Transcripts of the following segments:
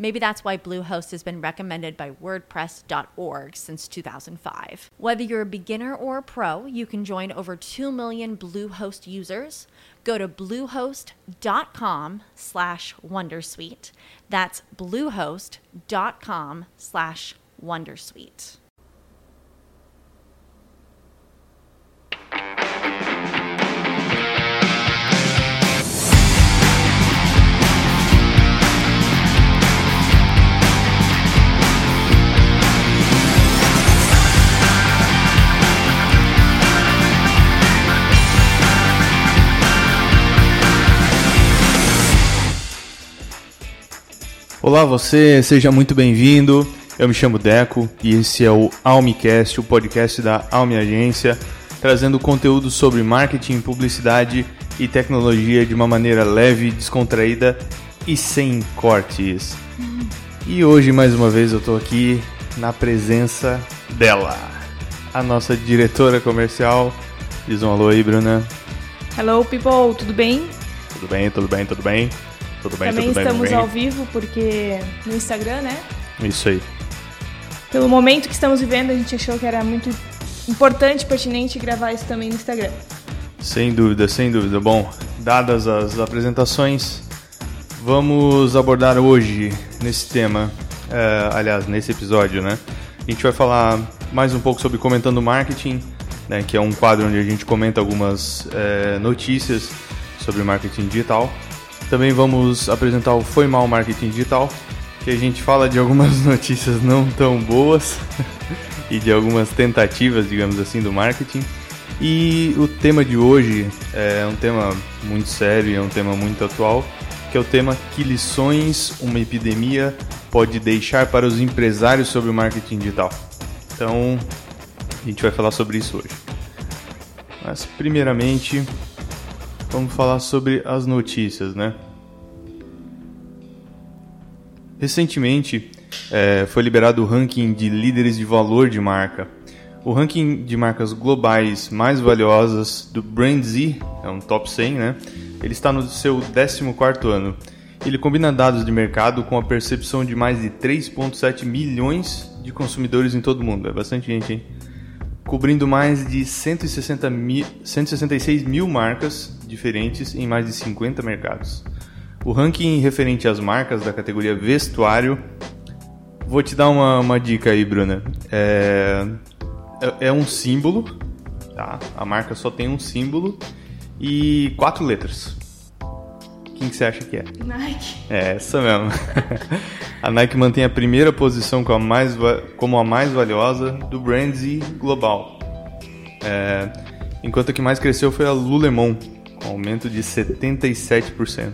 Maybe that's why Bluehost has been recommended by WordPress.org since 2005. Whether you're a beginner or a pro, you can join over 2 million Bluehost users. Go to bluehost.com slash wondersuite. That's bluehost.com slash wondersuite. Olá você, seja muito bem-vindo. Eu me chamo Deco e esse é o Almicast, o podcast da Almi Agência, trazendo conteúdo sobre marketing, publicidade e tecnologia de uma maneira leve, descontraída e sem cortes. E hoje, mais uma vez, eu estou aqui na presença dela, a nossa diretora comercial. Diz um alô aí, Bruna. Hello, people, tudo bem? Tudo bem, tudo bem, tudo bem? Tudo bem, Também tudo bem, estamos bem? ao vivo, porque no Instagram, né? Isso aí. Pelo momento que estamos vivendo, a gente achou que era muito importante, pertinente gravar isso também no Instagram. Sem dúvida, sem dúvida. Bom, dadas as apresentações, vamos abordar hoje nesse tema, eh, aliás, nesse episódio, né? A gente vai falar mais um pouco sobre Comentando Marketing, né, que é um quadro onde a gente comenta algumas eh, notícias sobre marketing digital. Também vamos apresentar o Foi Mal Marketing Digital, que a gente fala de algumas notícias não tão boas e de algumas tentativas, digamos assim, do marketing. E o tema de hoje é um tema muito sério, é um tema muito atual, que é o tema que lições uma epidemia pode deixar para os empresários sobre o marketing digital. Então, a gente vai falar sobre isso hoje. Mas primeiramente, vamos falar sobre as notícias, né? Recentemente eh, foi liberado o ranking de líderes de valor de marca. O ranking de marcas globais mais valiosas do BrandZ, é um top 100, né? Ele está no seu 14º ano. Ele combina dados de mercado com a percepção de mais de 3.7 milhões de consumidores em todo o mundo. É bastante gente, hein? Cobrindo mais de 160 mil, 166 mil marcas diferentes em mais de 50 mercados. O ranking referente às marcas da categoria vestuário. Vou te dar uma, uma dica aí, Bruna. É, é, é um símbolo, tá? A marca só tem um símbolo e quatro letras. Quem que você acha que é? Nike. É essa mesmo. a Nike mantém a primeira posição como a mais, como a mais valiosa do Brands global. É, enquanto a que mais cresceu foi a Lululemon, aumento de 77%.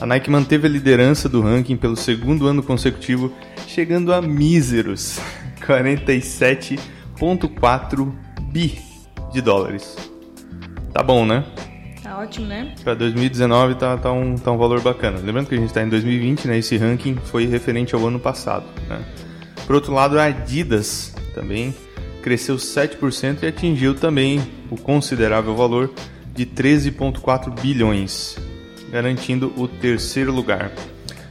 A Nike manteve a liderança do ranking pelo segundo ano consecutivo, chegando a míseros 47,4 bi de dólares. Tá bom, né? Tá ótimo, né? Para 2019 tá, tá, um, tá um valor bacana. Lembrando que a gente está em 2020, né? Esse ranking foi referente ao ano passado. Né? Por outro lado, a Adidas também cresceu 7% e atingiu também o considerável valor de 13,4 bilhões, garantindo o terceiro lugar.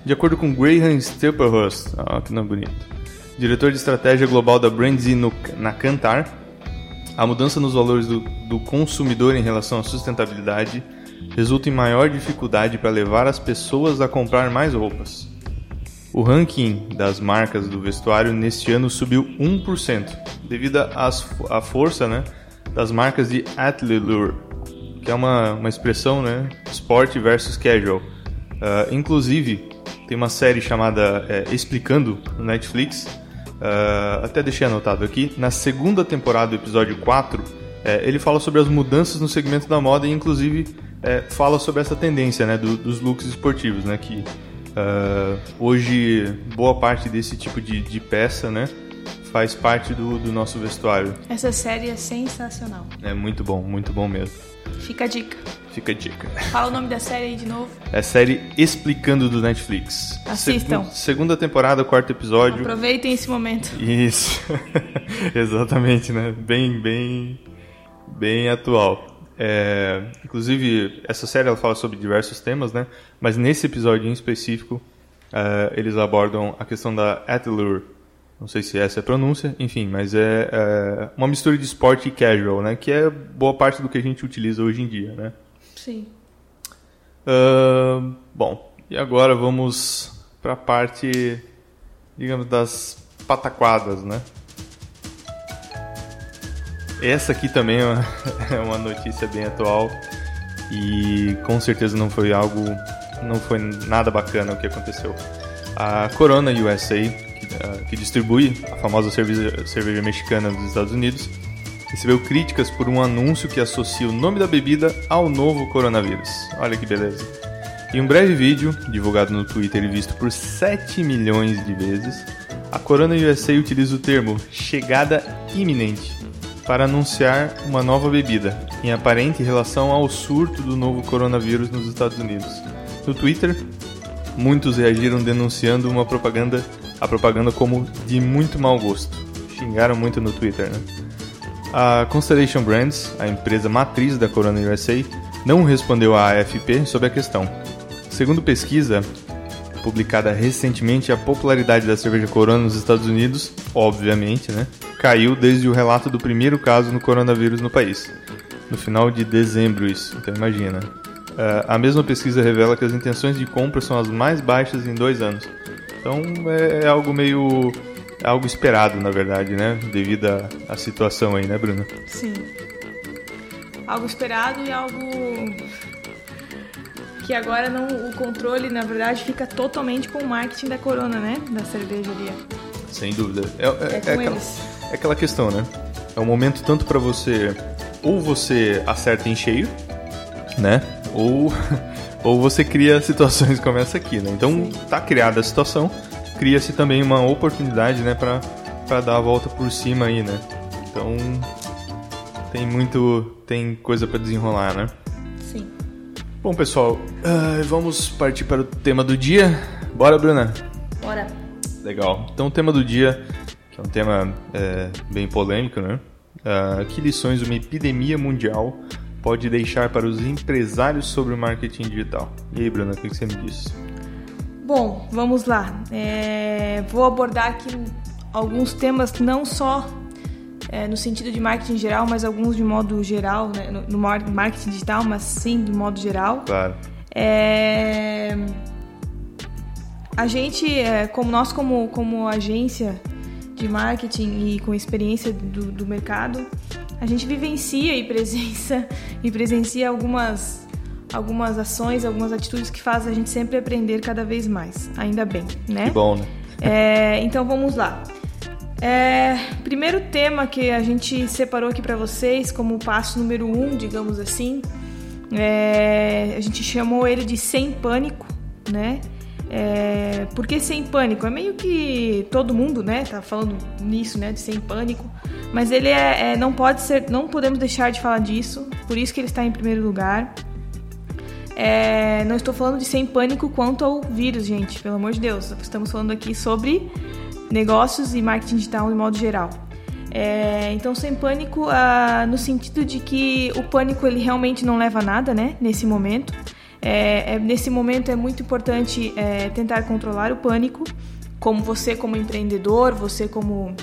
De acordo com Graham Stepperhurst, ah, que nome bonito, diretor de estratégia global da Brands na Kantar, a mudança nos valores do, do consumidor em relação à sustentabilidade resulta em maior dificuldade para levar as pessoas a comprar mais roupas. O ranking das marcas do vestuário neste ano subiu 1%, devido à força né, das marcas de athleisure, que é uma, uma expressão né, esporte versus casual. Ah, inclusive, tem uma série chamada é, Explicando no Netflix. Uh, até deixei anotado aqui. Na segunda temporada, do episódio 4, é, ele fala sobre as mudanças no segmento da moda e, inclusive, é, fala sobre essa tendência né, do, dos looks esportivos, né? Que uh, hoje boa parte desse tipo de, de peça, né? Faz parte do, do nosso vestuário. Essa série é sensacional. É muito bom, muito bom mesmo. Fica a dica. Fica a dica. Fala o nome da série aí de novo. É a série Explicando do Netflix. Assistam. segunda temporada, quarto episódio. Aproveitem esse momento. Isso. Exatamente, né? Bem, bem, bem atual. É, inclusive, essa série ela fala sobre diversos temas, né? Mas nesse episódio em específico, é, eles abordam a questão da Atlur. Não sei se essa é a pronúncia, enfim, mas é, é, uma mistura de esporte e casual, né? Que é boa parte do que a gente utiliza hoje em dia, né? Sim. Uh, bom, e agora vamos para a parte, digamos, das pataquadas, né? Essa aqui também é uma, é uma notícia bem atual e com certeza não foi algo, não foi nada bacana o que aconteceu. A Corona USA, uh, que distribui a famosa cerveja, cerveja mexicana dos Estados Unidos, recebeu críticas por um anúncio que associa o nome da bebida ao novo coronavírus. Olha que beleza. Em um breve vídeo, divulgado no Twitter e visto por 7 milhões de vezes, a Corona USA utiliza o termo chegada iminente para anunciar uma nova bebida, em aparente relação ao surto do novo coronavírus nos Estados Unidos. No Twitter, muitos reagiram denunciando uma propaganda, a propaganda como de muito mau gosto. Xingaram muito no Twitter, né? A Constellation Brands, a empresa matriz da Corona USA, não respondeu à AFP sobre a questão. Segundo pesquisa publicada recentemente, a popularidade da cerveja Corona nos Estados Unidos, obviamente, né, caiu desde o relato do primeiro caso no coronavírus no país. No final de dezembro, isso, então imagina. Uh, a mesma pesquisa revela que as intenções de compra são as mais baixas em dois anos. Então é, é algo meio. É algo esperado, na verdade, né? Devido à situação aí, né, Bruna? Sim. Algo esperado e algo que agora não, o controle, na verdade, fica totalmente com o marketing da Corona, né? Da cervejaria. Sem dúvida. É, é, é, é aquela, é aquela questão, né? É um momento tanto para você ou você acerta em cheio, né? Ou ou você cria situações como essa aqui, né? Então tá criada a situação, cria-se também uma oportunidade, né, para para dar a volta por cima aí, né? Então tem muito tem coisa para desenrolar, né? Sim. Bom, pessoal, uh, vamos partir para o tema do dia. Bora, Bruna? Bora. Legal. Então, o tema do dia, que é um tema é, bem polêmico, né? Uh, que lições uma epidemia mundial pode deixar para os empresários sobre o marketing digital? E aí, Bruna, o que você me diz? Bom, vamos lá. É, vou abordar aqui alguns temas não só é, no sentido de marketing geral, mas alguns de modo geral, né, no, no, marketing digital, mas sim de modo geral. Claro. É, a gente, é, como nós como, como agência de marketing e com experiência do, do mercado, a gente vivencia e presença e presencia algumas algumas ações, algumas atitudes que fazem a gente sempre aprender cada vez mais. Ainda bem, né? Que bom, né? É, então vamos lá. É, primeiro tema que a gente separou aqui para vocês como passo número um, digamos assim, é, a gente chamou ele de sem pânico, né? É, por que sem pânico? É meio que todo mundo, né, tá falando nisso, né, de sem pânico. Mas ele é, é, não pode ser, não podemos deixar de falar disso. Por isso que ele está em primeiro lugar. É, não estou falando de sem pânico quanto ao vírus, gente, pelo amor de Deus. Estamos falando aqui sobre negócios e marketing digital de modo geral. É, então, sem pânico, ah, no sentido de que o pânico ele realmente não leva a nada, né? Nesse momento, é, é, nesse momento é muito importante é, tentar controlar o pânico, como você como empreendedor, você como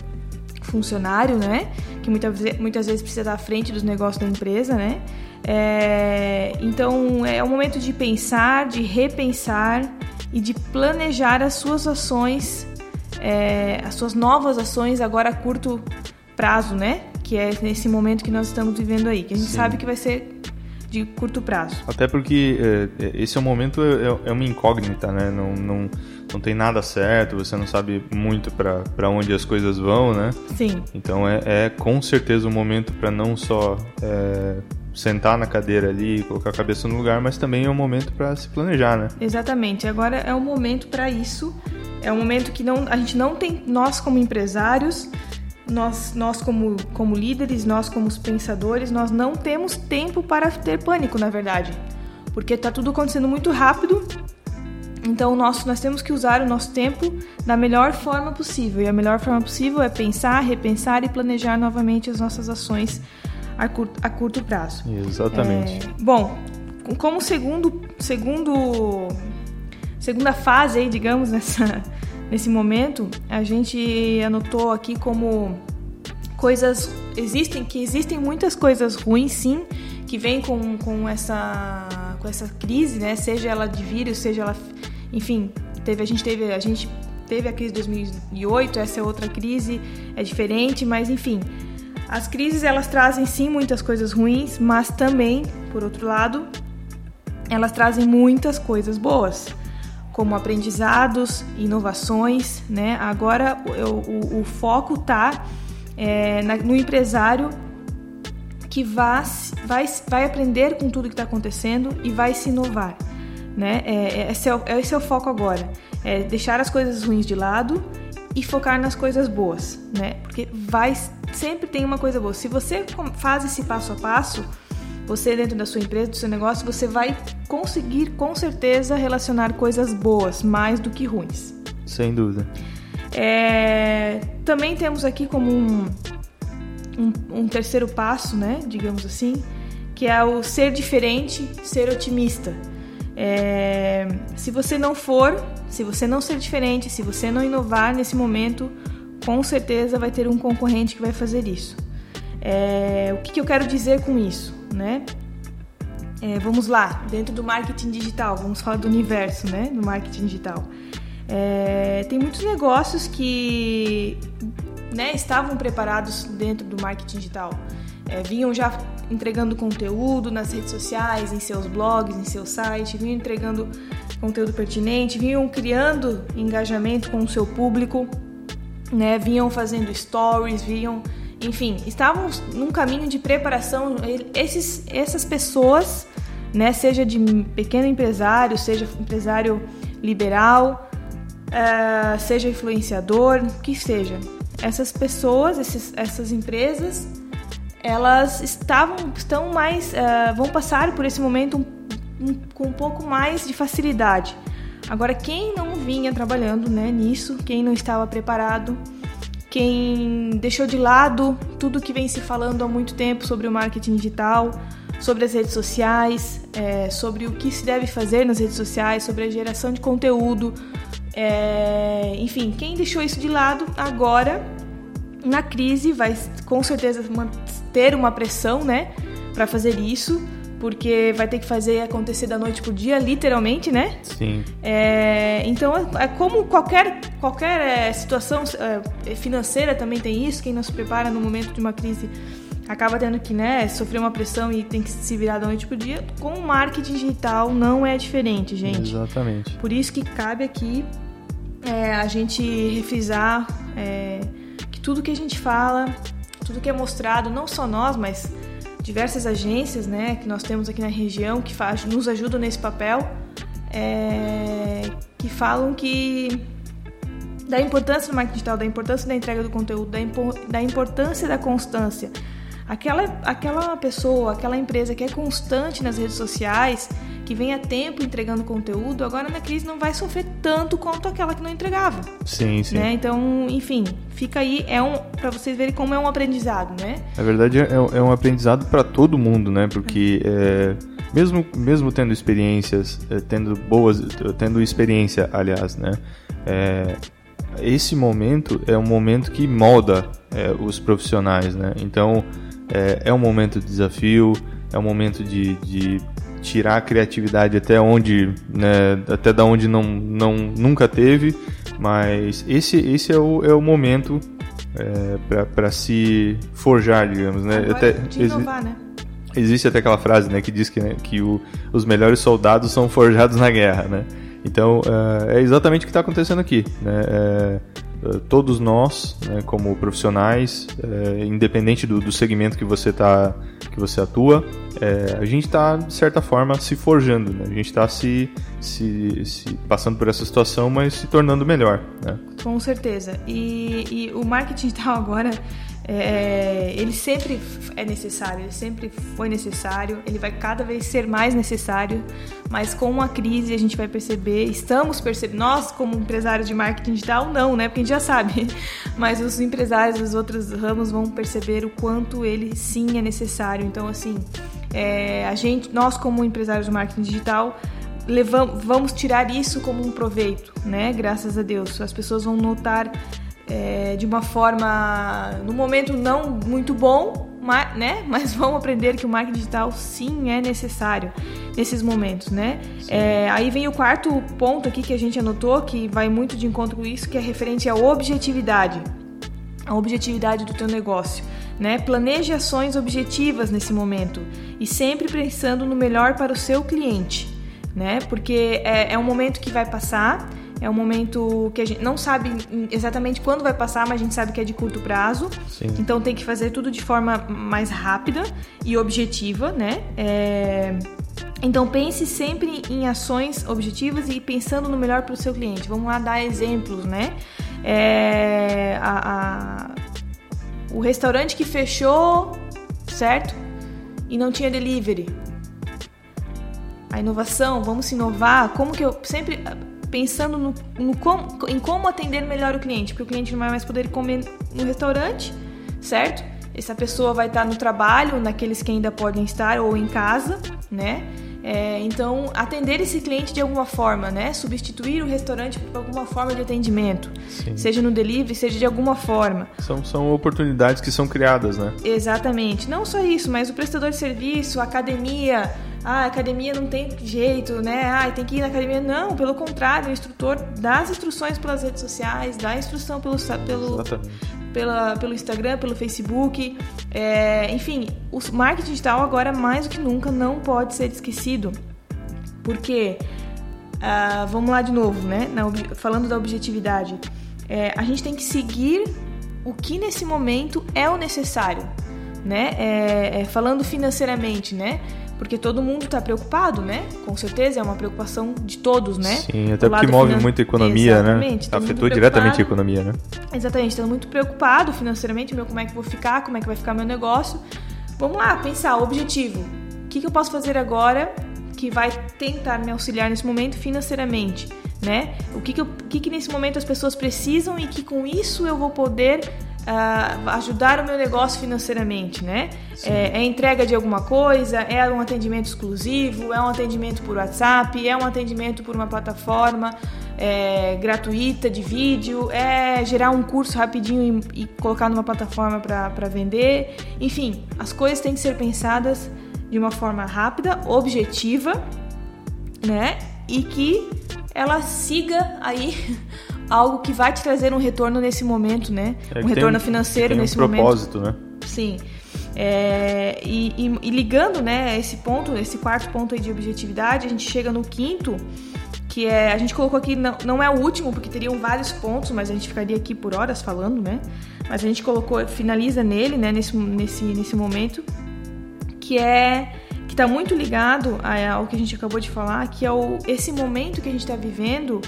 funcionário, né? Que muitas, muitas vezes precisa estar à frente dos negócios da empresa, né? É, então é o momento de pensar, de repensar e de planejar as suas ações é, as suas novas ações agora a curto prazo, né? Que é nesse momento que nós estamos vivendo aí, que a gente Sim. sabe que vai ser de curto prazo. Até porque é, é esse é um momento é, é, uma incógnita, né? Não, não, não tem nada certo, você não sabe muito para onde as coisas vão, né? Sim. Então é, é com certeza um momento para não só é, sentar na cadeira ali, colocar a cabeça no lugar, mas também é um momento para se planejar, né? Exatamente. Agora é um momento para isso. É um momento que não, a gente não tem, nós como empresários, nós, nós como, como líderes, nós como pensadores, nós não temos tempo para ter pânico, na verdade. Porque está tudo acontecendo muito rápido. Então nós, nós temos que usar o nosso tempo da melhor forma possível. E a melhor forma possível é pensar, repensar e planejar novamente as nossas ações a curto, a curto prazo. Exatamente. É, bom, como segundo, segundo, segunda fase aí, digamos, nessa, nesse momento, a gente anotou aqui como coisas existem que existem muitas coisas ruins sim que vêm com, com essa com essa crise né? Seja ela de vírus seja ela enfim teve a gente teve a gente teve a crise de 2008 essa é outra crise é diferente mas enfim as crises elas trazem sim muitas coisas ruins, mas também, por outro lado, elas trazem muitas coisas boas, como aprendizados, inovações, né? Agora o, o, o foco está é, no empresário que vai, vai, vai aprender com tudo que está acontecendo e vai se inovar, né? É, é, esse, é o, esse é o foco agora, é deixar as coisas ruins de lado e focar nas coisas boas, né? Porque vai sempre tem uma coisa boa. Se você faz esse passo a passo, você dentro da sua empresa, do seu negócio, você vai conseguir com certeza relacionar coisas boas mais do que ruins. Sem dúvida. É, também temos aqui como um, um, um terceiro passo, né, digamos assim, que é o ser diferente, ser otimista. É, se você não for, se você não ser diferente, se você não inovar nesse momento, com certeza vai ter um concorrente que vai fazer isso. É, o que, que, eu quero dizer com isso, né? É, vamos lá, dentro do marketing digital, vamos falar do universo, né, do marketing digital. É, tem muitos negócios que né, estavam preparados dentro do marketing digital, é, vinham já entregando conteúdo nas redes sociais, em seus blogs, em seu site, vinham entregando conteúdo pertinente, vinham criando engajamento com o seu público né? Vinham fazendo stories, vinham, enfim, estavam num caminho de preparação. Esses, essas pessoas, né? Seja de pequeno empresário, seja empresário liberal, uh, seja influenciador, que seja. Essas pessoas, esses, essas empresas, elas estavam, estão mais, uh, vão passar por esse momento um, um, com um pouco mais de facilidade Agora, quem não vinha trabalhando né, nisso, quem não estava preparado, quem deixou de lado tudo que vem se falando há muito tempo sobre o marketing digital, sobre as redes sociais, é, sobre o que se deve fazer nas redes sociais, sobre a geração de conteúdo, é, enfim, quem deixou isso de lado agora na crise vai com certeza ter uma pressão, né, para fazer isso porque vai ter que fazer acontecer da noite pro dia, literalmente, né? Sim. É, então, é como qualquer, qualquer é, situação é, financeira também tem isso, quem não se prepara no momento de uma crise acaba tendo que né, sofrer uma pressão e tem que se virar da noite pro dia. Com o marketing digital não é diferente, gente. Exatamente. Por isso que cabe aqui é, a gente refrisar que tudo que a gente fala, tudo que é mostrado, não só nós, mas diversas agências né, que nós temos aqui na região que faz, nos ajudam nesse papel, é, que falam que da importância do marketing digital, da importância da entrega do conteúdo, da, da importância da constância. Aquela, aquela pessoa, aquela empresa que é constante nas redes sociais, que vem a tempo entregando conteúdo, agora na crise não vai sofrer tanto quanto aquela que não entregava. Sim, sim. Né? Então, enfim, fica aí é um para vocês verem como é um aprendizado, né? Na verdade é, é um aprendizado para todo mundo, né? Porque é, mesmo mesmo tendo experiências, é, tendo boas, tendo experiência, aliás, né? É, esse momento é um momento que molda é, os profissionais, né? Então é, é um momento de desafio, é um momento de, de tirar a criatividade até onde, né, até da onde não, não nunca teve, mas esse, esse é, o, é o momento é, para se forjar, digamos, né? Agora, até, de inovar, né? Existe até aquela frase né, que diz que, né, que o, os melhores soldados são forjados na guerra. Né? Então, uh, é exatamente o que está acontecendo aqui. Né? É, todos nós, né, como profissionais, é, independente do, do, segmento que você tá, que você atua, é, a gente está de certa forma se forjando, né? a gente está se, se, se, passando por essa situação, mas se tornando melhor. Né? Com certeza. E, e o marketing digital agora é, ele sempre é necessário, ele sempre foi necessário, ele vai cada vez ser mais necessário, mas com a crise a gente vai perceber, estamos percebendo, nós como empresários de marketing digital, não, né? Porque a gente já sabe, mas os empresários dos outros ramos vão perceber o quanto ele sim é necessário. Então, assim, é, a gente, nós como empresários de marketing digital, levamos, vamos tirar isso como um proveito, né? Graças a Deus. As pessoas vão notar é, de uma forma, no momento não muito bom, mas, né? Mas vamos aprender que o marketing digital sim é necessário nesses momentos, né? É, aí vem o quarto ponto aqui que a gente anotou, que vai muito de encontro com isso, que é referente à objetividade, a objetividade do teu negócio. Né? Planeje ações objetivas nesse momento e sempre pensando no melhor para o seu cliente, né? Porque é, é um momento que vai passar é um momento que a gente não sabe exatamente quando vai passar, mas a gente sabe que é de curto prazo. Sim. Então tem que fazer tudo de forma mais rápida e objetiva, né? É... Então pense sempre em ações objetivas e pensando no melhor para o seu cliente. Vamos lá dar exemplos, né? É... A, a... O restaurante que fechou, certo? E não tinha delivery. A inovação, vamos se inovar. Como que eu sempre pensando no, no com, em como atender melhor o cliente, porque o cliente não vai mais poder comer no restaurante, certo? Essa pessoa vai estar no trabalho, naqueles que ainda podem estar, ou em casa, né? É, então, atender esse cliente de alguma forma, né? Substituir o restaurante por alguma forma de atendimento. Sim. Seja no delivery, seja de alguma forma. São, são oportunidades que são criadas, né? Exatamente. Não só isso, mas o prestador de serviço, a academia, ah, academia não tem jeito, né? Ah, tem que ir na academia. Não, pelo contrário, o instrutor dá as instruções pelas redes sociais, dá a instrução pelo, pelo, pela, pelo Instagram, pelo Facebook. É, enfim, o marketing digital agora, mais do que nunca, não pode ser esquecido. Porque, ah, vamos lá de novo, né? Na, falando da objetividade, é, a gente tem que seguir o que nesse momento é o necessário, né? É, é falando financeiramente, né? porque todo mundo está preocupado, né? Com certeza é uma preocupação de todos, né? Sim, até porque move finan... muito a economia, né? Exatamente, né? Afetou diretamente a economia, né? Exatamente, estando muito preocupado financeiramente, meu, como é que vou ficar, como é que vai ficar meu negócio. Vamos lá, pensar, objetivo. O que, que eu posso fazer agora que vai tentar me auxiliar nesse momento financeiramente, né? O que, que, eu, o que, que nesse momento as pessoas precisam e que com isso eu vou poder uh, ajudar o meu negócio financeiramente, né? É, é, entrega de alguma coisa, é um atendimento exclusivo, é um atendimento por WhatsApp, é um atendimento por uma plataforma é, gratuita de vídeo, é gerar um curso rapidinho e, e colocar numa plataforma para vender. Enfim, as coisas têm que ser pensadas de uma forma rápida, objetiva, né? E que ela siga aí algo que vai te trazer um retorno nesse momento, né? É, um retorno financeiro nesse um propósito, momento. né? Sim. É, e, e, e, ligando, né, esse ponto, esse quarto ponto aí de objetividade, a gente chega no quinto, que é, a gente colocou aqui, não, não é o último, porque teriam vários pontos, mas a gente ficaria aqui por horas falando, né? Mas a gente colocou, finaliza nele, né, nesse, nesse, nesse momento, que é que está muito ligado ao que a gente acabou de falar, que é o, esse momento que a gente está vivendo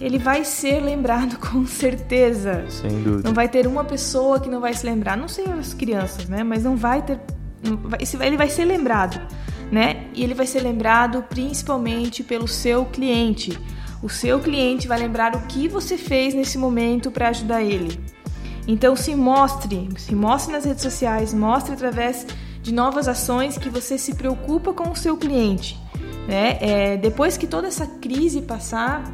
ele vai ser lembrado com certeza. Sem dúvida. Não vai ter uma pessoa que não vai se lembrar. Não sei as crianças, né? Mas não vai ter. Ele vai ser lembrado, né? E ele vai ser lembrado principalmente pelo seu cliente. O seu cliente vai lembrar o que você fez nesse momento para ajudar ele. Então se mostre, se mostre nas redes sociais, mostre através de novas ações que você se preocupa com o seu cliente. Né? É, depois que toda essa crise passar,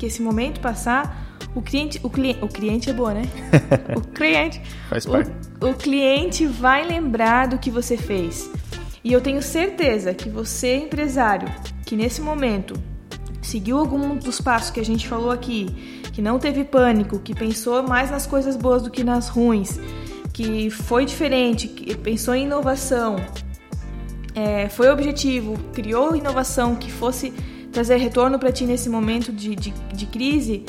que esse momento passar, o cliente, o cliente, o cliente é boa, né? o cliente, Faz parte. O, o cliente vai lembrar do que você fez. E eu tenho certeza que você, empresário, que nesse momento seguiu algum dos passos que a gente falou aqui, que não teve pânico, que pensou mais nas coisas boas do que nas ruins, que foi diferente, que pensou em inovação, é, foi objetivo, criou inovação que fosse trazer retorno para ti nesse momento de, de, de crise,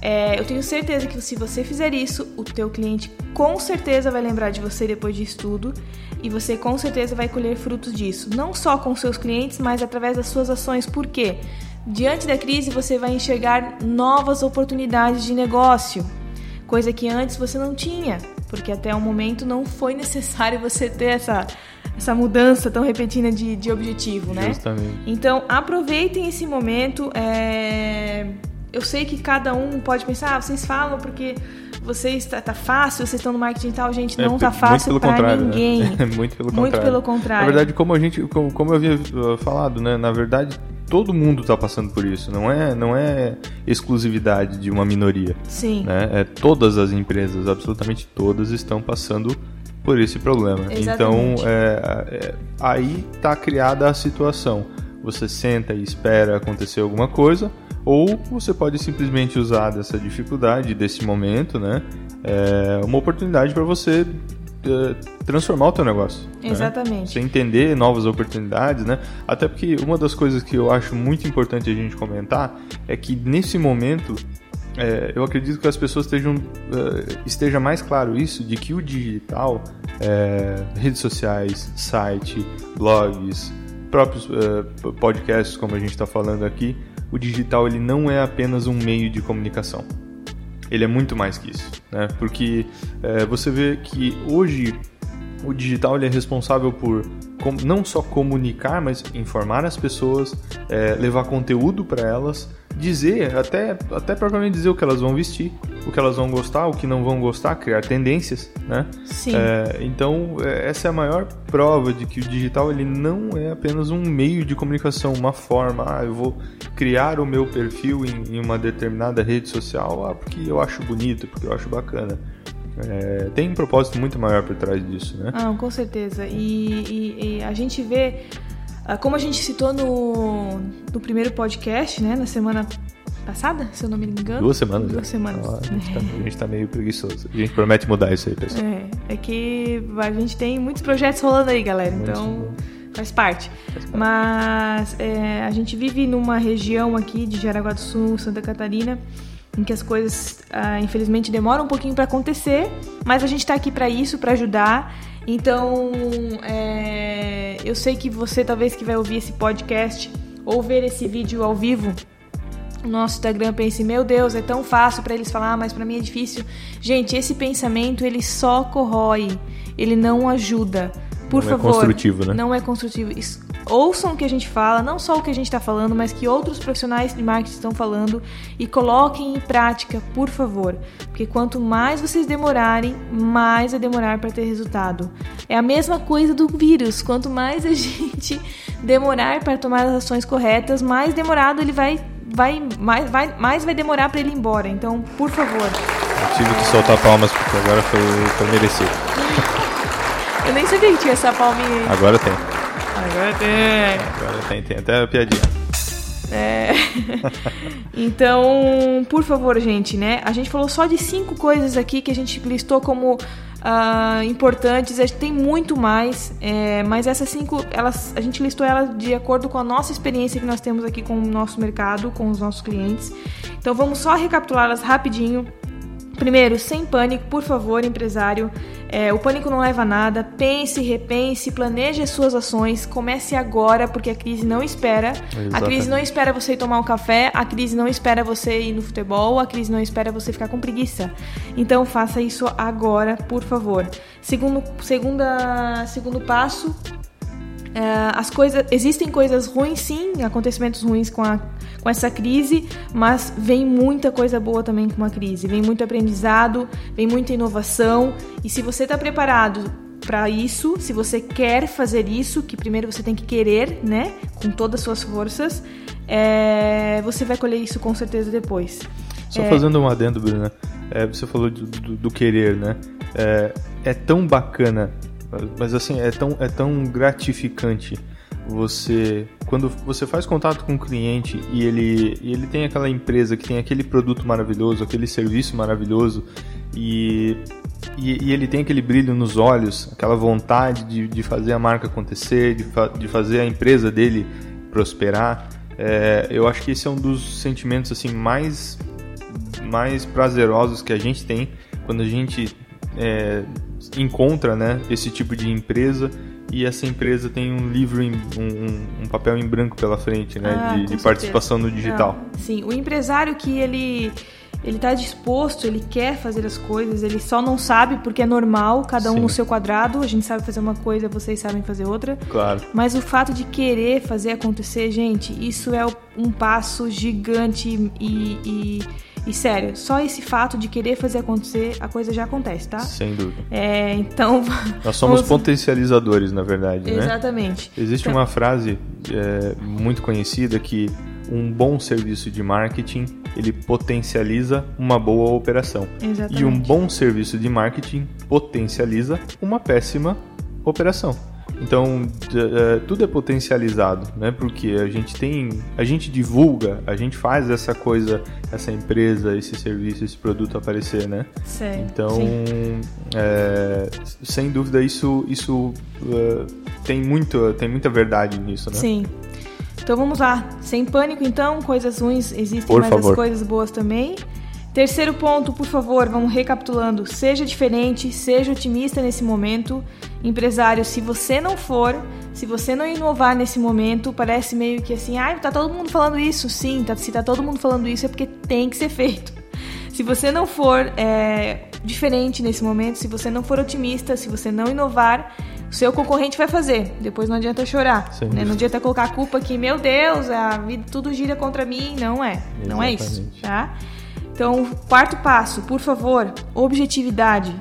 é, eu tenho certeza que se você fizer isso, o teu cliente com certeza vai lembrar de você depois disso tudo e você com certeza vai colher frutos disso. Não só com seus clientes, mas através das suas ações. Por quê? Diante da crise, você vai enxergar novas oportunidades de negócio, coisa que antes você não tinha, porque até o momento não foi necessário você ter essa, essa mudança tão repentina de, de objetivo, né? Justamente. Então, aproveitem esse momento. É... Eu sei que cada um pode pensar, ah, vocês falam porque vocês tá, tá fácil, vocês estão no marketing e tal, gente, não É, tá muito fácil para contrário, né? ninguém. muito pelo Muito contrário. pelo contrário. Na verdade, como a gente, como, como eu havia uh, falado, né? Na verdade, todo mundo está passando por isso. Não é, não é exclusividade de uma minoria. Sim. Né? É, todas as empresas, absolutamente todas, estão passando por esse problema. Exatamente. Então, é, é, aí está criada a situação. Você senta e espera acontecer alguma coisa, ou você pode simplesmente usar dessa dificuldade, desse momento, né? É, uma oportunidade para você é, transformar o teu negócio. né? Exatamente. Você entender novas oportunidades, né? Até porque uma das coisas que eu acho muito importante a gente comentar é que nesse momento é, eu acredito que as pessoas estejam é, esteja mais claro isso de que o digital, é, redes sociais, site, blogs, próprios é, podcasts como a gente está falando aqui, o digital ele não é apenas um meio de comunicação ele é muito mais que isso, né? Porque é, você vê que hoje o digital ele é responsável por não só comunicar, mas informar as pessoas, levar conteúdo para elas, dizer, até, até propriamente dizer o que elas vão vestir, o que elas vão gostar, o que não vão gostar, criar tendências, né? Sim. É, então, é, essa é a maior prova de que o digital ele não é apenas um meio de comunicação, uma forma. Ah, eu vou criar o meu perfil em, em uma determinada rede social ah, porque eu acho bonito, porque eu acho bacana. É, tem um propósito muito maior por trás disso, né? Ah, com certeza. E, e- e a gente vê, como a gente citou no, no primeiro podcast, né, na semana passada, se eu não me engano. Duas semanas. Duas já. semanas. Ah, a, gente tá, a gente tá meio preguiçoso. A gente promete mudar isso aí, pessoal. É, é que a gente tem muitos projetos rolando aí, galera. Então faz parte. Mas é, a gente vive numa região aqui de Jaraguá do Sul, Santa Catarina, em que as coisas ah, infelizmente demoram um pouquinho para acontecer, mas a gente está aqui para isso, para ajudar. Então é, eu sei que você talvez que vai ouvir esse podcast ou ver esse vídeo ao vivo no nosso Instagram pense, meu Deus, é tão fácil para eles falar, mas para mim é difícil. Gente, esse pensamento ele só corrói, ele não ajuda. Por Não é favor, construtivo, né? Não é construtivo. Ouçam o que a gente fala, não só o que a gente está falando, mas que outros profissionais de marketing estão falando e coloquem em prática, por favor. Porque quanto mais vocês demorarem, mais vai demorar para ter resultado. É a mesma coisa do vírus. Quanto mais a gente demorar para tomar as ações corretas, mais demorado ele vai vai mais vai mais vai demorar para ele ir embora. Então, por favor. Eu tive que soltar palmas porque agora foi, foi merecido. Eu nem sabia que tinha essa palminha aí. Agora tem. Agora tem. Agora tem, tem até a piadinha. É. então, por favor, gente, né? A gente falou só de cinco coisas aqui que a gente listou como ah, importantes. A gente tem muito mais, é, mas essas cinco, elas, a gente listou elas de acordo com a nossa experiência que nós temos aqui com o nosso mercado, com os nossos clientes. Então, vamos só recapitulá-las rapidinho. Primeiro, sem pânico, por favor, empresário. É, o pânico não leva a nada. Pense, repense, planeje as suas ações. Comece agora, porque a crise não espera. A Exatamente. crise não espera você ir tomar um café. A crise não espera você ir no futebol. A crise não espera você ficar com preguiça. Então, faça isso agora, por favor. Segundo, segunda, segundo passo, é, as coisas existem coisas ruins sim acontecimentos ruins com, a, com essa crise mas vem muita coisa boa também com a crise vem muito aprendizado vem muita inovação e se você está preparado para isso se você quer fazer isso que primeiro você tem que querer né com todas as suas forças é, você vai colher isso com certeza depois Só É. fazendo um adendo, Bruna. É, você falou do, do- do querer, né? É, é tão bacana, mas assim, é tão, é tão gratificante você. Quando você faz contato com um cliente e ele, e ele tem aquela empresa que tem aquele produto maravilhoso, aquele serviço maravilhoso, e e, e, ele tem aquele brilho nos olhos, aquela vontade de, de fazer a marca acontecer, de, fa de fazer a empresa dele prosperar. É, eu acho que esse é um dos sentimentos assim mais mais prazerosos que a gente tem quando a gente é, encontra né, esse tipo de empresa e essa empresa tem um livro, em, um, um, papel em branco pela frente, né? Ah, de, de participação no digital. Não, sim, o empresário que ele ele está disposto, ele quer fazer as coisas, ele só não sabe porque é normal, cada um Sim. no seu quadrado. A gente sabe fazer uma coisa, vocês sabem fazer outra. Claro. Mas o fato de querer fazer acontecer, gente, isso é um passo gigante e, e e sério, só esse fato de querer fazer acontecer, a coisa já acontece, tá? Sem dúvida. É, então. Nós somos vamos... potencializadores, na verdade, né? Exatamente. Existe então... uma frase é, muito conhecida que um bom serviço de marketing ele potencializa uma boa operação. Exatamente. E um bom serviço de marketing potencializa uma péssima operação. Então é, tudo é potencializado, né? Porque a gente tem, a gente divulga, a gente faz essa coisa, essa empresa, esse serviço, esse produto aparecer, né? Sim. Então, é, sem dúvida isso, isso uh, tem muito, tem muita verdade nisso, né? Sim. Então vamos lá, sem pânico então, coisas ruins existem, Por mas favor. as coisas boas também. Terceiro ponto, por favor, vamos recapitulando. Seja diferente, seja otimista nesse momento. Empresário, se você não for, se você não inovar nesse momento, parece meio que assim, ah, tá todo mundo falando isso. Sim, tá, se tá todo mundo falando isso é porque tem que ser feito. Se você não for é, diferente nesse momento, se você não for otimista, se você não inovar, o seu concorrente vai fazer. Depois não adianta chorar. Né? Não adianta colocar a culpa que, meu Deus, a vida, tudo gira contra mim. Não é. Exatamente. Não é isso. Tá? Então, quarto passo, por favor, objetividade,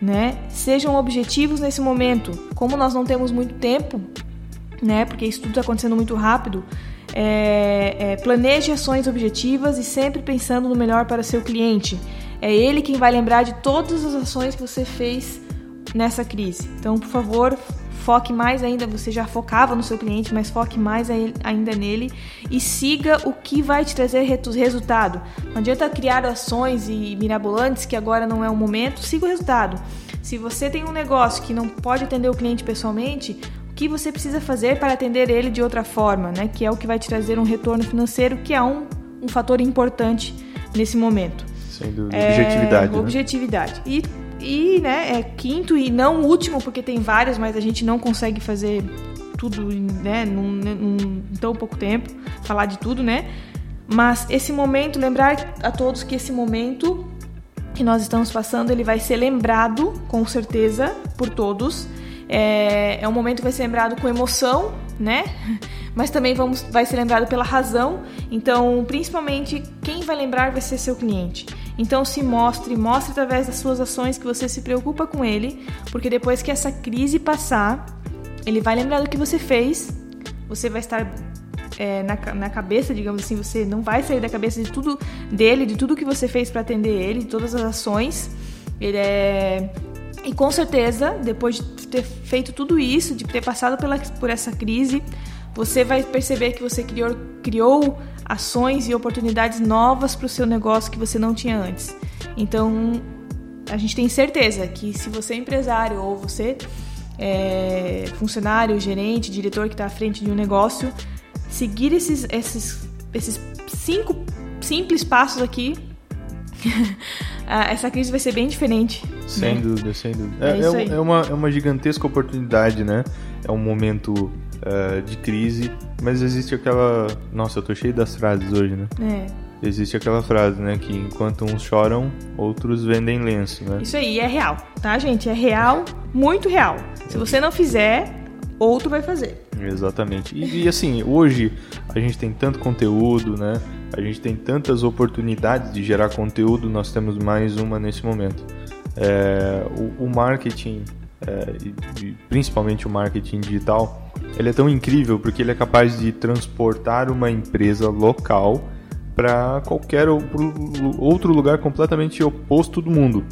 né? Sejam objetivos nesse momento. Como nós não temos muito tempo, né? Porque isso tudo está acontecendo muito rápido. É, é, planeje ações objetivas e sempre pensando no melhor para seu cliente. É ele quem vai lembrar de todas as ações que você fez nessa crise. Então, por favor, foque mais ainda, você já focava no seu cliente, mas foque mais ainda nele e siga o que vai te trazer resultado. Não adianta criar ações e mirabolantes que agora não é o momento, siga o resultado. Se você tem um negócio que não pode atender o cliente pessoalmente, o que você precisa fazer para atender ele de outra forma, né? Que é o que vai te trazer um retorno financeiro, que é um, um fator importante nesse momento. Sem dúvida. É, objetividade. Né? Objetividade. Né? E e, né, é quinto e não último, porque tem vários, mas a gente não consegue fazer tudo, né, num, num tão pouco tempo, falar de tudo, né? Mas esse momento, lembrar a todos que esse momento que nós estamos passando, ele vai ser lembrado, com certeza, por todos. É, é um momento que vai ser lembrado com emoção, né? Mas também vamos, vai ser lembrado pela razão. Então, principalmente, quem vai lembrar vai ser seu cliente. Então se mostre, mostre através das suas ações que você se preocupa com ele, porque depois que essa crise passar, ele vai lembrar do que você fez, você vai estar é, na, na cabeça, digamos assim, você não vai sair da cabeça de tudo dele, de tudo que você fez para atender ele, de todas as ações. Ele é e com certeza, depois de ter feito tudo isso, de ter passado pela, por essa crise, você vai perceber que você criou, criou ações e oportunidades novas para o seu negócio que você não tinha antes. Então, a gente tem certeza que se você é empresário ou você é funcionário, gerente, diretor que está à frente de um negócio, seguir esses, esses, esses cinco simples passos aqui, essa crise vai ser bem diferente. Sem né? dúvida, sem dúvida. É, é, é, uma, é uma gigantesca oportunidade, né? É um momento uh, de crise, mas existe aquela. Nossa, eu tô cheio das frases hoje, né? É. Existe aquela frase, né? Que enquanto uns choram, outros vendem lenço, né? Isso aí é real, tá, gente? É real, muito real. Se você não fizer, outro vai fazer. Exatamente. E, e, assim, hoje a gente tem tanto conteúdo, né? A gente tem tantas oportunidades de gerar conteúdo, nós temos mais uma nesse momento. É, o, o, marketing, é, e, principalmente o marketing digital, ele é tão incrível porque ele é capaz de transportar uma empresa local para qualquer outro lugar completamente oposto do mundo.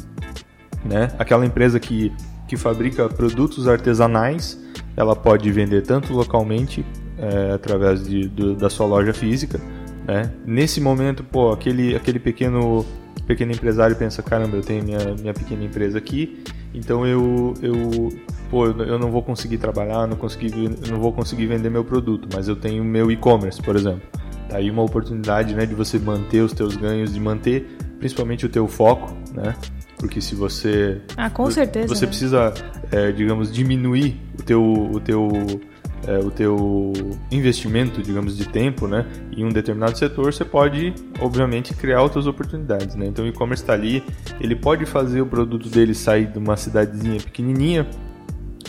Né? Aquela empresa que, que fabrica produtos artesanais, ela pode vender tanto localmente é, através de, do, da sua loja física. Né? Nesse momento, pô, aquele, aquele pequeno pequeno empresário pensa, caramba, eu tenho minha, minha pequena empresa aqui, então eu, eu, pô, eu não vou conseguir trabalhar, não, consegui, não vou conseguir vender meu produto, mas eu tenho meu e-commerce, por exemplo. Tá aí uma oportunidade né, de você manter os teus ganhos, de manter principalmente o teu foco, né? Porque se você... Ah, com certeza. Você né? precisa, é, digamos, diminuir o teu, o teu é, o teu investimento, digamos, de tempo, né, em um determinado setor, você pode, obviamente, criar outras oportunidades, né? Então, o e-commerce está ali, ele pode fazer o produto dele sair de uma cidadezinha pequenininha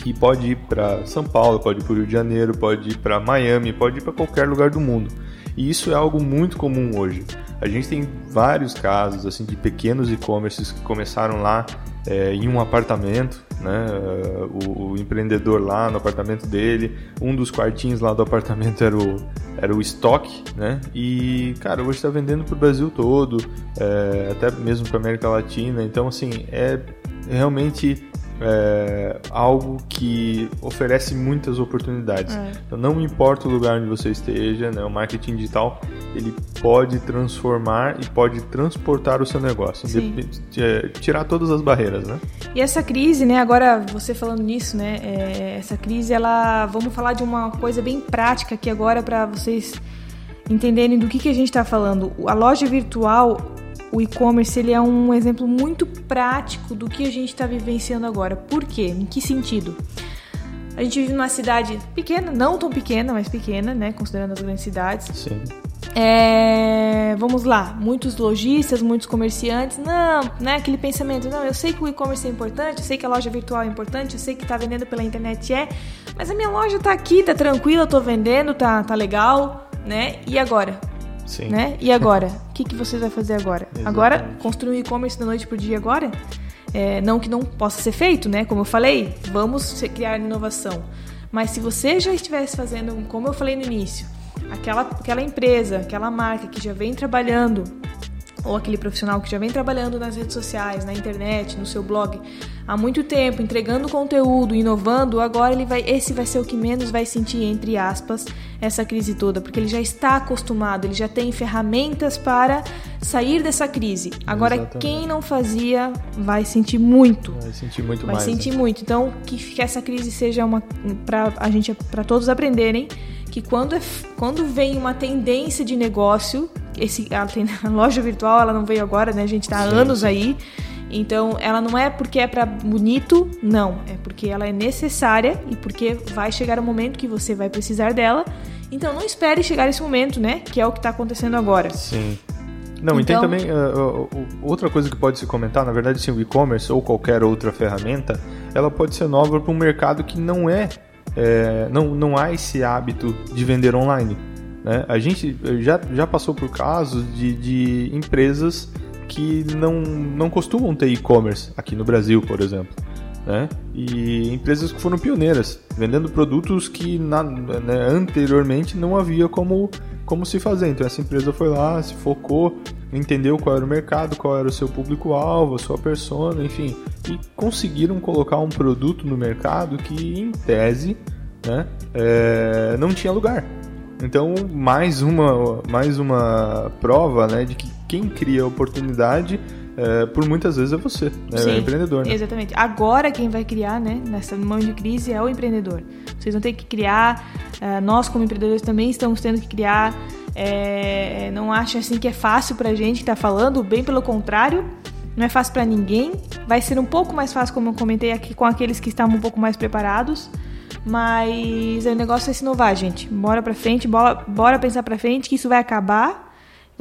e pode ir para São Paulo, pode ir para o Rio de Janeiro, pode ir para Miami, pode ir para qualquer lugar do mundo. E isso é algo muito comum hoje. A gente tem vários casos assim de pequenos e-commerces que começaram lá é, em um apartamento, né? O, o, empreendedor lá no apartamento dele, um dos quartinhos lá do apartamento era o, era o estoque, né? E, cara, hoje está vendendo para o Brasil todo, é, até mesmo para América Latina. Então, assim, é realmente é algo que oferece muitas oportunidades. É. Então, não importa o lugar onde você esteja, né, o marketing digital ele pode transformar e pode transportar o seu negócio, de, tirar todas as barreiras, né? E essa crise, né? Agora você falando nisso, né? É, essa crise, ela, vamos falar de uma coisa bem prática aqui agora para vocês entenderem do que, que a gente está falando. A loja virtual o e-commerce ele é um exemplo muito prático do que a gente está vivenciando agora. Por quê? Em que sentido? A gente vive numa cidade pequena, não tão pequena, mas pequena, né? Considerando as grandes cidades. Sim. É, vamos lá, muitos lojistas, muitos comerciantes, não, né? Aquele pensamento, não, eu sei que o e-commerce é importante, eu sei que a loja virtual é importante, eu sei que tá vendendo pela internet é, mas a minha loja tá aqui, tá tranquila, tô vendendo, tá, tá legal, né? E agora? Sim. Né? E agora? O que, que você vai fazer agora? Exatamente. Agora, construir um e-commerce da noite pro dia agora? É, não que não possa ser feito, né? Como eu falei, vamos criar inovação. Mas se você já estivesse fazendo, como eu falei no início, aquela, aquela empresa, aquela marca que já vem trabalhando ou aquele profissional que já vem trabalhando nas redes sociais, na internet, no seu blog há muito tempo, entregando conteúdo, inovando, agora ele vai, esse vai ser o que menos vai sentir entre aspas essa crise toda, porque ele já está acostumado, ele já tem ferramentas para sair dessa crise. Agora Exatamente. quem não fazia vai sentir muito. Vai sentir muito vai mais. Vai sentir né? muito. Então que, essa crise seja uma para a gente para todos aprenderem que quando, é, quando vem uma tendência de negócio, esse, ela tem, a loja virtual ela não veio agora, né? A gente está há anos aí. Então, ela não é porque é para bonito, não. É porque ela é necessária e porque vai chegar o momento que você vai precisar dela. Então, não espere chegar esse momento, né? Que é o que está acontecendo agora. Sim. Não, então, e tem então- também uh, outra coisa que pode se comentar, na verdade, sim, o e-commerce ou qualquer outra ferramenta, ela pode ser nova para um mercado que não é é, não, não há esse hábito de vender online. Né? A gente já, já passou por casos de, de empresas que não, não costumam ter e-commerce aqui no Brasil, por exemplo. Né? E empresas que foram pioneiras, vendendo produtos que na, né, anteriormente não havia como, como se fazer. Então essa empresa foi lá, se focou, entendeu qual era o mercado, qual era o seu público-alvo, a sua persona, enfim, e conseguiram colocar um produto no mercado que, em tese, né, é, não tinha lugar. Então, mais uma, mais uma prova né, de que quem cria oportunidade é, por muitas vezes é você, né? Sim, é o empreendedor. Né? Exatamente. Agora quem vai criar, né, nessa momento de crise é o empreendedor. Vocês vão ter que criar, uh, nós como empreendedores também estamos tendo que criar. É, não acho assim que é fácil pra gente que tá falando, bem pelo contrário, não é fácil para ninguém. Vai ser um pouco mais fácil, como eu comentei aqui, com aqueles que estavam um pouco mais preparados. Mas o negócio é se inovar, gente. Bora pra frente, bora, bora pensar pra frente que isso vai acabar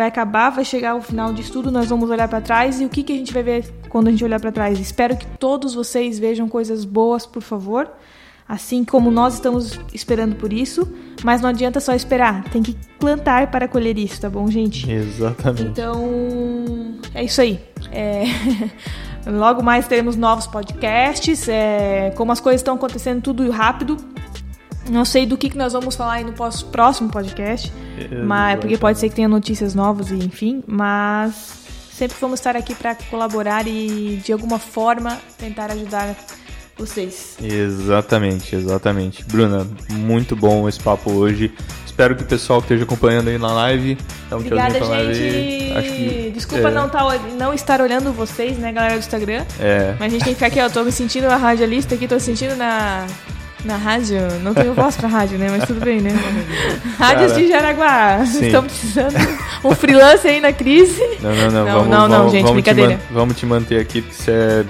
vai acabar, vai chegar o final de tudo, nós vamos olhar para trás e o que, que a gente vai ver quando a gente olhar para trás? Espero que todos vocês vejam coisas boas, por favor, assim como nós estamos esperando por isso, mas não adianta só esperar, tem que plantar para colher isso, tá bom, gente? Exatamente. Então, é isso aí. É... Logo mais teremos novos podcasts, é... como as coisas estão acontecendo tudo rápido, não sei do que, que nós vamos falar aí no próximo podcast, mas porque pode ser que tenha notícias novas e enfim, mas sempre vamos estar aqui para colaborar e de alguma forma tentar ajudar vocês. Exatamente, exatamente. Bruna, muito bom esse papo hoje espero que o pessoal que esteja acompanhando aí na live. Dá um Obrigada, gente. Acho que, Desculpa é, não, tá, não estar olhando vocês, né, galera do Instagram. É. Mas a gente tem que ficar aqui, ó. Tô me sentindo a radialista aqui, tô sentindo na. Na rádio, não tenho voz pra rádio, né? Mas tudo bem, né? Rádios Cara, de Jaraguá. sim. Estamos precisando um freelance aí na crise. Não, não, não. Não, vamos, não, não, vamos, gente, vamos te brincadeira. man- vamos te manter aqui porque você é,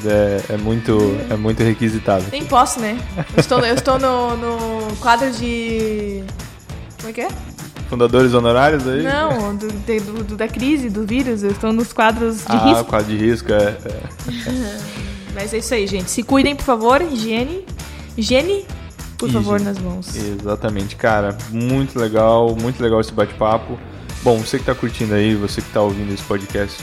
é, é muito, é muito requisitado. Nem posso, né? Eu estou, eu estou no, no quadro de. Como é que é? Fundadores honorários aí? Não, do, de- do- do- da crise, do vírus. Eu estou nos quadros de ah, risco. quadro de risco, é. é. Mas é isso aí, gente. Se cuidem, por favor. Higiene. Higiene, por Higiene. favor, nas mãos. Exatamente, cara. Muito legal, muito legal esse bate-papo. Bom, você que tá curtindo aí, você que tá ouvindo esse podcast,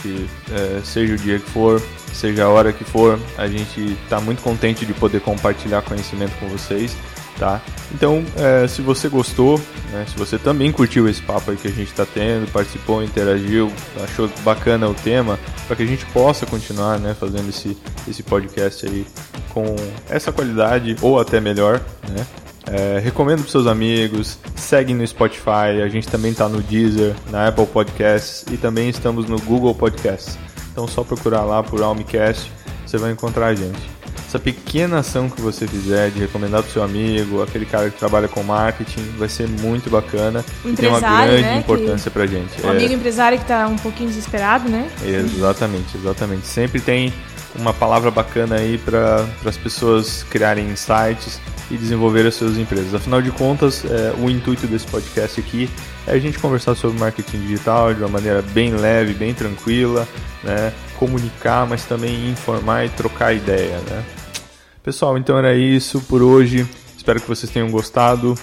é, seja o dia que for, seja a hora que for, a gente tá muito contente de poder compartilhar conhecimento com vocês, tá? Então, é, se você gostou, né, se você também curtiu esse papo aí que a gente tá tendo, participou, interagiu, achou bacana o tema, para que a gente possa continuar, né, fazendo esse, esse podcast aí com essa qualidade ou até melhor, né? É, recomendo para seus amigos, segue no Spotify, a gente também está no Deezer, na Apple Podcasts e também estamos no Google Podcasts. Então só procurar lá por Almicast, você vai encontrar a gente. Essa pequena ação que você fizer de recomendar para seu amigo, aquele cara que trabalha com marketing, vai ser muito bacana e tem uma grande né, importância para gente. Um É. amigo empresário que tá um pouquinho desesperado, né? Exatamente, exatamente. Sempre tem uma palavra bacana aí para as pessoas criarem insights e desenvolver as suas empresas. Afinal de contas, é, o intuito desse podcast aqui é a gente conversar sobre marketing digital de uma maneira bem leve, bem tranquila, né? comunicar, mas também informar e trocar ideia. Né? Pessoal, então era isso por hoje. Espero que vocês tenham gostado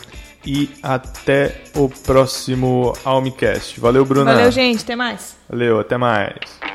e até o próximo Almicast. Valeu, Bruna. Valeu, gente. Até mais. Valeu, até mais.